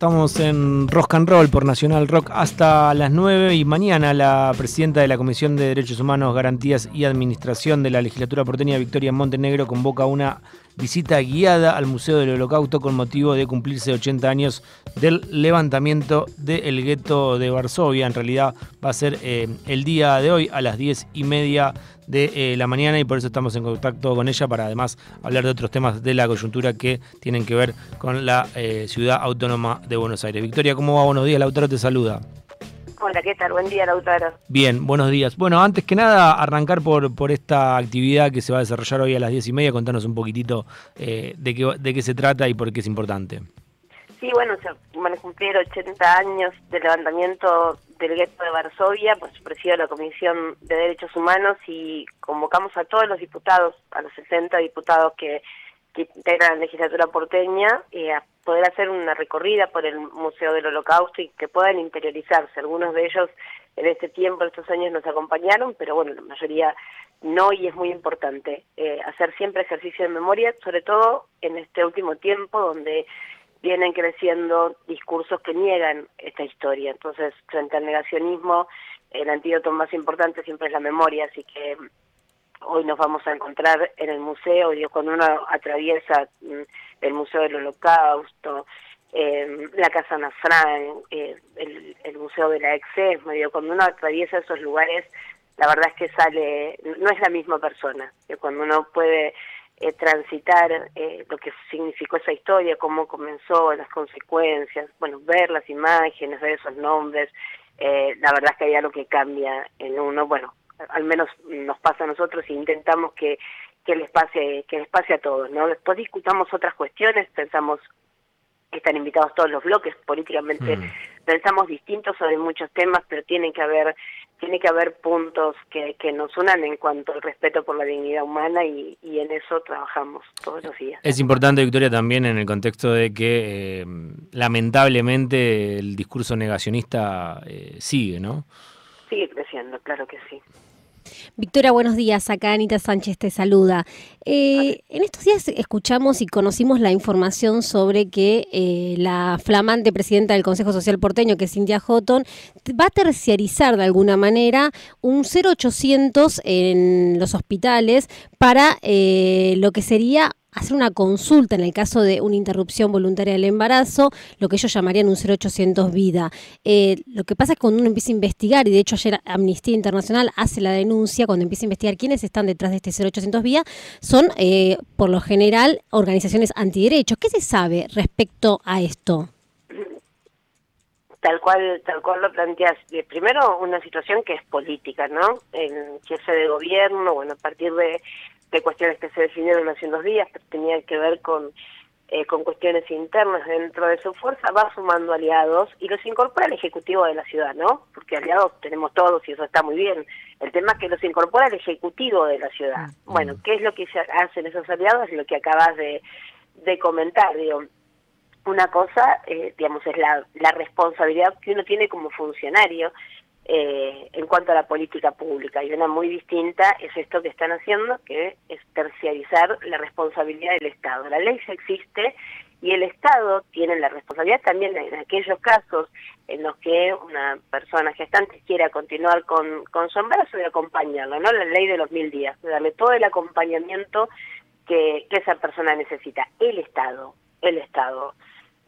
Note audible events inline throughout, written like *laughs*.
Estamos en Rock and Roll por Nacional Rock hasta las 9 y mañana la presidenta de la Comisión de Derechos Humanos, Garantías y Administración de la Legislatura porteña, Victoria Montenegro, convoca una visita guiada al Museo del Holocausto con motivo de cumplirse 80 años del levantamiento del gueto de Varsovia. En realidad va a ser eh, el día de hoy a las 10 y media de eh, la mañana y por eso estamos en contacto con ella para además hablar de otros temas de la coyuntura que tienen que ver con la eh, ciudad autónoma de Buenos Aires. Victoria, ¿cómo va? Buenos días, Lautaro te saluda. Hola, ¿qué tal? Buen día, Lautaro. Bien, buenos días. Bueno, antes que nada, arrancar por, por esta actividad que se va a desarrollar hoy a las diez y media, contanos un poquitito eh, de, qué, de qué se trata y por qué es importante. Sí, bueno, se van a cumplir 80 años del levantamiento del gueto de Varsovia, pues presido la Comisión de Derechos Humanos y convocamos a todos los diputados, a los 60 diputados que, que integran la legislatura porteña, eh, a poder hacer una recorrida por el Museo del Holocausto y que puedan interiorizarse. Algunos de ellos en este tiempo, en estos años nos acompañaron, pero bueno, la mayoría no y es muy importante eh, hacer siempre ejercicio de memoria, sobre todo en este último tiempo donde vienen creciendo discursos que niegan esta historia. Entonces, frente al negacionismo, el antídoto más importante siempre es la memoria, así que hoy nos vamos a encontrar en el museo, digo, cuando uno atraviesa mm, el Museo del Holocausto, eh, la Casa Ana eh, el, Museo de la Exesma, cuando uno atraviesa esos lugares, la verdad es que sale, no es la misma persona, cuando uno puede eh, transitar eh, lo que significó esa historia, cómo comenzó, las consecuencias, bueno, ver las imágenes, ver esos nombres, eh, la verdad es que hay algo que cambia en uno, bueno, al menos nos pasa a nosotros e intentamos que, que les pase, que les pase a todos, ¿no? Después discutamos otras cuestiones, pensamos están invitados todos los bloques políticamente mm. pensamos distintos sobre muchos temas pero tienen que haber tiene que haber puntos que, que nos unan en cuanto al respeto por la dignidad humana y, y, en eso trabajamos todos los días. Es importante, Victoria, también en el contexto de que eh, lamentablemente el discurso negacionista eh, sigue, ¿no? Sigue creciendo, claro que sí. Victoria, buenos días. Acá Anita Sánchez te saluda. Eh, en estos días escuchamos y conocimos la información sobre que eh, la flamante presidenta del Consejo Social Porteño, que es Cintia Houghton, va a terciarizar de alguna manera un 0800 en los hospitales para eh, lo que sería hacer una consulta en el caso de una interrupción voluntaria del embarazo, lo que ellos llamarían un 0800 vida. Eh, lo que pasa es que cuando uno empieza a investigar, y de hecho ayer Amnistía Internacional hace la denuncia, cuando empieza a investigar quiénes están detrás de este 0800 vida, son eh, por lo general organizaciones antiderechos. ¿Qué se sabe respecto a esto? Tal cual, tal cual lo planteas. Primero, una situación que es política, ¿no? En jefe de gobierno, bueno, a partir de de cuestiones que se definieron hace unos días, que tenían que ver con, eh, con cuestiones internas dentro de su fuerza, va sumando aliados y los incorpora al Ejecutivo de la ciudad, ¿no? Porque aliados tenemos todos y eso está muy bien. El tema es que los incorpora al Ejecutivo de la ciudad. Bueno, ¿qué es lo que se hacen esos aliados? Lo que acabas de, de comentar, digo. Una cosa, eh, digamos, es la, la responsabilidad que uno tiene como funcionario eh, en cuanto a la política pública. Y una muy distinta es esto que están haciendo, que es terciarizar la responsabilidad del Estado. La ley ya existe y el Estado tiene la responsabilidad también en aquellos casos en los que una persona gestante quiera continuar con, con su embarazo de acompañarlo, ¿no? La ley de los mil días, darle todo el acompañamiento que, que esa persona necesita. El Estado, el Estado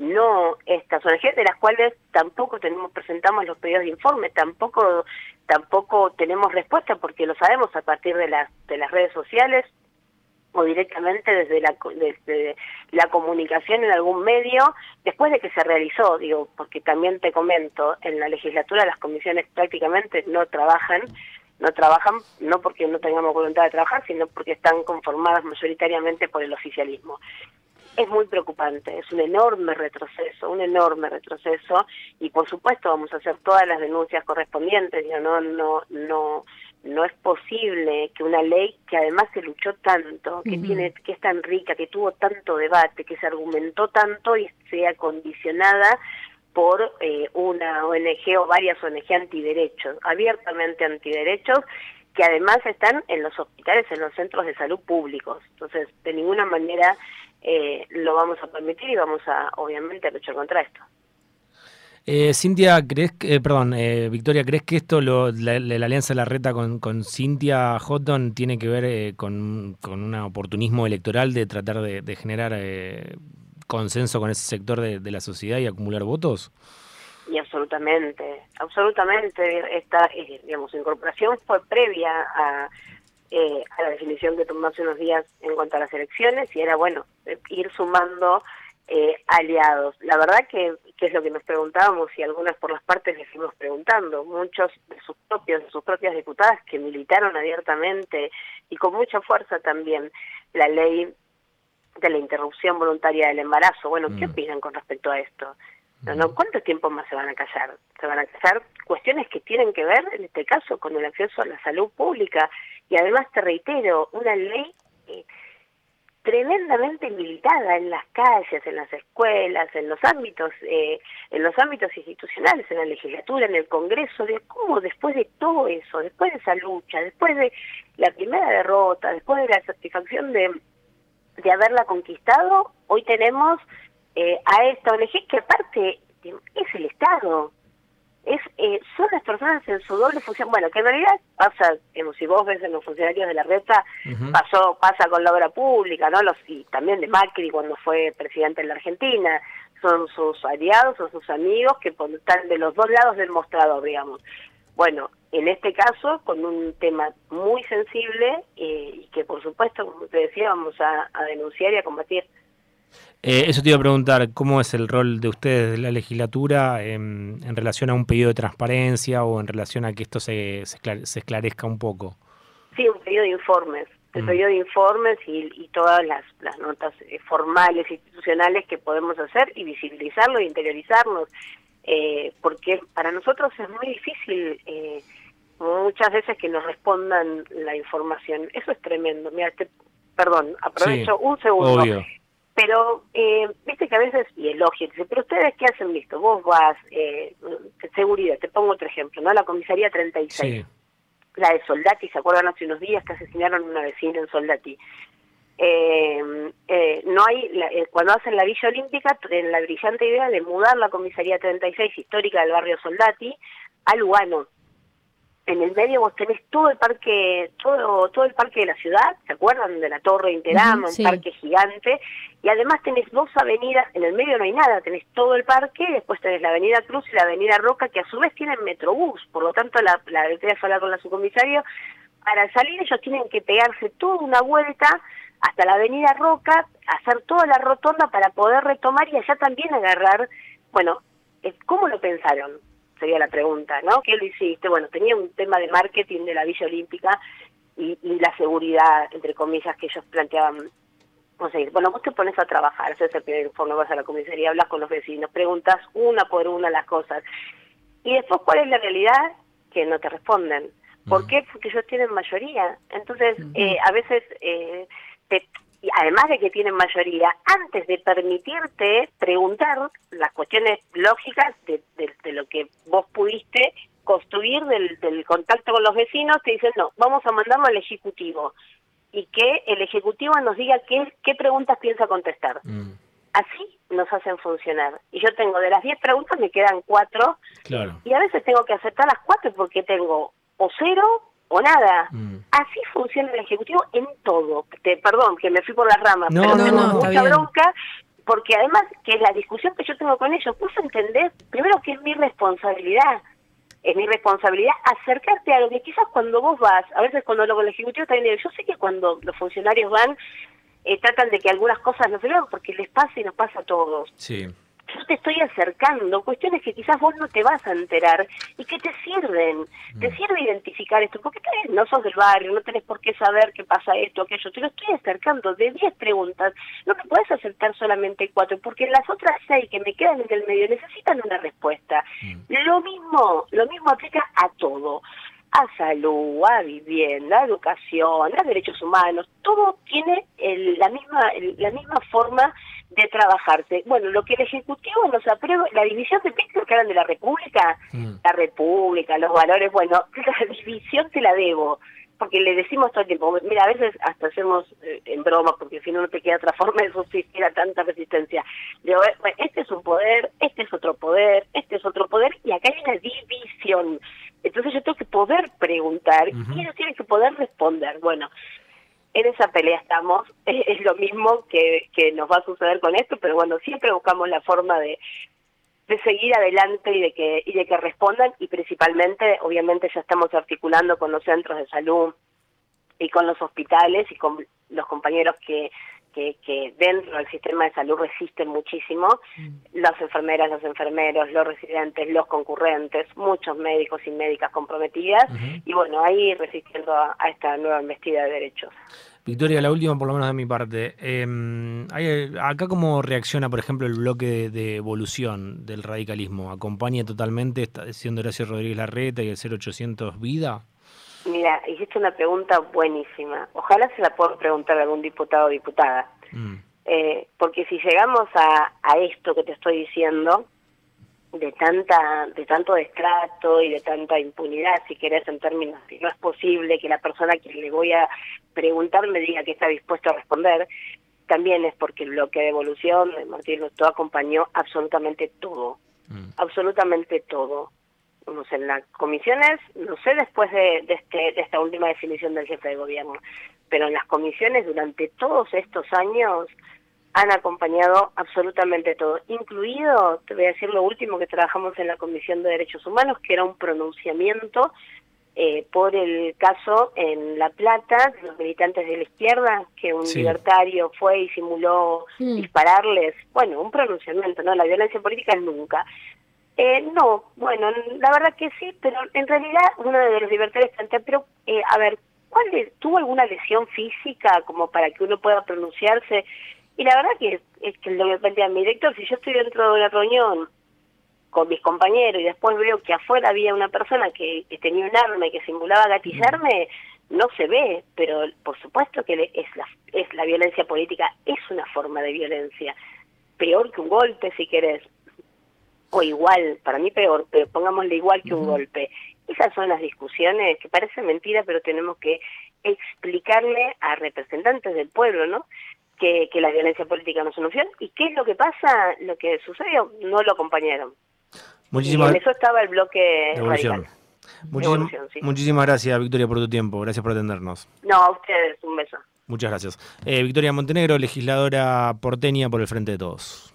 no estas ONG de las cuales tampoco tenemos presentamos los pedidos de informe, tampoco tampoco tenemos respuesta porque lo sabemos a partir de las de las redes sociales o directamente desde la desde la comunicación en algún medio después de que se realizó, digo, porque también te comento, en la legislatura las comisiones prácticamente no trabajan no trabajan no porque no tengamos voluntad de trabajar, sino porque están conformadas mayoritariamente por el oficialismo es muy preocupante, es un enorme retroceso, un enorme retroceso y por supuesto vamos a hacer todas las denuncias correspondientes, no no no no es posible que una ley que además se luchó tanto, que tiene que es tan rica, que tuvo tanto debate, que se argumentó tanto y sea condicionada por eh, una ONG o varias ONG antiderechos, abiertamente antiderechos, que además están en los hospitales, en los centros de salud públicos. Entonces, de ninguna manera eh, lo vamos a permitir y vamos a, obviamente, a luchar contra esto. Eh, Cintia, ¿crees que, eh, perdón, eh, Victoria, ¿crees que esto, lo, la, alianza de la reta con, con Cintia Houghton tiene que ver eh, con, con, un oportunismo electoral de tratar de, de generar consenso con ese sector de, de, la sociedad y acumular votos? Y absolutamente, absolutamente. Esta, digamos, incorporación fue previa a, a la definición que tomó hace unos días en cuanto a las elecciones y era, bueno, ir sumando eh, aliados. La verdad que, que, es lo que nos preguntábamos y algunas por las partes les fuimos preguntando. Muchos de sus propios, de sus propias diputadas que militaron abiertamente y con mucha fuerza también la ley de la interrupción voluntaria del embarazo. Bueno, ¿qué mm. opinan con respecto a esto? No, no. ¿Cuánto tiempo más se van a callar? Se van a callar cuestiones que tienen que ver, en este caso, con el acceso a la salud pública. Y además, te reitero, una ley tremendamente militada en las calles, en las escuelas, en los ámbitos, eh, en los ámbitos institucionales, en la legislatura, en el Congreso, de cómo después de todo eso, después de esa lucha, después de la primera derrota, después de la satisfacción de, de haberla conquistado, hoy tenemos eh, a esta ONG que aparte es el Estado, es eh, son las personas en su doble función. Bueno, que en realidad pasa, si vos ves en los funcionarios de la reta, pasó pasa con la obra pública, ¿no? Los, y también de Macri cuando fue presidente en la Argentina. Son sus aliados, son sus amigos que están de los dos lados del mostrador, digamos. Bueno, en este caso, con un tema muy sensible eh, y que, por supuesto, como te decía, vamos a denunciar y a combatir. Eh, eso te iba a preguntar, ¿cómo es el rol de ustedes de la legislatura en, relación a un pedido de transparencia o en relación a que esto se, se, esclarezca un poco? Sí, un pedido de informes, el mm. pedido de informes y, todas las, notas eh, formales, institucionales que podemos hacer y visibilizarlo y interiorizarnos, eh, porque para nosotros es muy difícil muchas veces que nos respondan la información. Eso es tremendo. Mira, perdón, aprovecho un segundo. Obvio. Pero, eh, viste que a veces, y elogio, dice, pero ustedes qué hacen listo, vos vas, eh, seguridad, te pongo otro ejemplo, ¿no? La comisaría 36, la de Soldati, ¿se acuerdan hace unos días que asesinaron a una vecina en Soldati? Eh, eh, no hay, eh, cuando hacen la Villa Olímpica, en la brillante idea de mudar la comisaría 36 histórica del barrio Soldati a Lugano, en el medio vos tenés todo el parque, todo, todo el parque de la ciudad, ¿se acuerdan? De la Torre Interama, un parque gigante, y además tenés dos avenidas, en el medio no hay nada, tenés todo el parque, después tenés la avenida Cruz y la avenida Roca, que a su vez tienen metrobús, por lo tanto la, la voy a hablar con la subcomisario, para salir ellos tienen que pegarse toda una vuelta hasta la avenida Roca, hacer toda la rotonda para poder retomar y allá también agarrar, bueno, eh, ¿cómo lo pensaron? Sería la pregunta, ¿no? ¿Qué lo hiciste? Bueno, tenía un tema de marketing de la Villa Olímpica y, la seguridad, entre comillas, que ellos planteaban. Sé, bueno, vos te pones a trabajar, haces el primer informe, vas a la comisaría, hablas con los vecinos, preguntas una por una las cosas. Y después, ¿cuál es la realidad? Que no te responden. ¿Por qué? Porque ellos tienen mayoría. Entonces, eh, a veces eh, te, y además de que tienen mayoría, antes de permitirte preguntar las cuestiones lógicas de, lo que vos pudiste construir del, contacto con los vecinos, te dicen, no, vamos a mandarlo al Ejecutivo y que el Ejecutivo nos diga qué, qué preguntas piensa contestar. Mm. Así nos hacen funcionar. Y yo tengo de las 10 preguntas, me quedan 4. Claro. Y a veces tengo que aceptar las 4 porque tengo o cero o nada. Mm. Así funciona el Ejecutivo en todo. Te, perdón, que me fui por las ramas, pero tengo mucha bronca, porque además que la discusión que yo tengo con ellos, vos entendés, primero que es mi responsabilidad, es mi responsabilidad acercarte a lo que quizás cuando vos vas, a veces cuando hablo con el Ejecutivo también yo sé que cuando los funcionarios van, eh, tratan de que algunas cosas no se vean porque les pasa y nos pasa a todos. Sí yo te estoy acercando cuestiones que quizás vos no te vas a enterar y que te sirven, te mm. sirve identificar esto, porque no sos del barrio, no tenés por qué saber qué pasa esto, aquello, te lo estoy acercando de 10 preguntas, no me puedes acercar solamente cuatro, porque las otras seis que me quedan en el medio necesitan una respuesta. Mm. Lo mismo, lo mismo aplica a todo a salud, a vivienda, a educación, a derechos humanos, todo tiene la misma la misma forma de trabajarse. Bueno, lo que el Ejecutivo nos aprueba, la división de pisos que eran de la República, mm. la República, los valores, bueno, *laughs* la división te la debo porque le decimos todo el tiempo, mira, a veces hasta hacemos eh, en broma, porque si no, no te queda otra *laughs* forma de subsistir a tanta resistencia. Digo, este es un poder, este es otro poder, este es otro Zoom. Entonces yo tengo que poder preguntar y ellos tienen que poder responder. Bueno, en esa pelea estamos, *laughs* es, lo mismo que, que nos va a suceder con esto, pero bueno, siempre buscamos la forma de, de seguir adelante y de que y de que respondan. Y principalmente obviamente ya estamos articulando con los centros de salud y con los hospitales y con los compañeros que que, que dentro del sistema de salud resisten muchísimo, mm. las enfermeras, los enfermeros, los residentes, los concurrentes, muchos médicos y médicas comprometidas, y bueno, ahí resistiendo a, esta nueva embestida de derechos. Victoria, la última por lo menos de mi parte. Eh, hay, acá cómo reacciona, por ejemplo, el bloque de, evolución del radicalismo. ¿Acompaña totalmente, está diciendo Horacio Rodríguez Larreta y el 0800 Vida? Mira, hiciste una pregunta buenísima. Ojalá se la pueda preguntar a algún diputado o diputada. Mm. Eh, porque si llegamos a, a esto que te estoy diciendo, de tanta de tanto destrato y de tanta impunidad, si querés, en términos de no es posible que la persona a quien le voy a preguntar me diga que está dispuesto a responder, también es porque el bloque de evolución de Martín Lustó acompañó absolutamente todo, mm. absolutamente todo en las comisiones, no sé después de, de, este, de esta última definición del jefe de gobierno, pero en las comisiones durante todos estos años han acompañado absolutamente todo, incluido, te voy a decir lo último que trabajamos en la Comisión de Derechos Humanos, que era un pronunciamiento eh, por el caso en La Plata de los militantes de la izquierda, que un libertario fue y simuló mm. dispararles, bueno, un pronunciamiento, ¿no? La violencia política nunca. Eh, no, bueno, la verdad que sí, pero en realidad uno de los libertarios plantea, pero eh, a ver, ¿cuál ¿tuvo alguna lesión física como para que uno pueda pronunciarse? Y la verdad que es que lo que plantea mi director, si yo estoy dentro de una reunión con mis compañeros y después veo que afuera había una persona que, tenía un arma y que simulaba gatillarme, no se ve, pero por supuesto que es la, es la violencia política, es una forma de violencia, peor que un golpe si querés, o igual, para mí peor, pero pongámosle igual que un golpe. Esas son las discusiones que parecen mentira, pero tenemos que explicarle a representantes del pueblo, ¿no? Que, que la violencia política no es una opción. ¿Y qué es lo que pasa? Lo que sucedió, no lo acompañaron. Muchísimas... Y en eso estaba el bloque radical. Muchísimas gracias, Victoria, por tu tiempo. Gracias por atendernos. No, a ustedes, un beso. Muchas gracias. Eh, Victoria Montenegro, legisladora porteña por el Frente de Todos.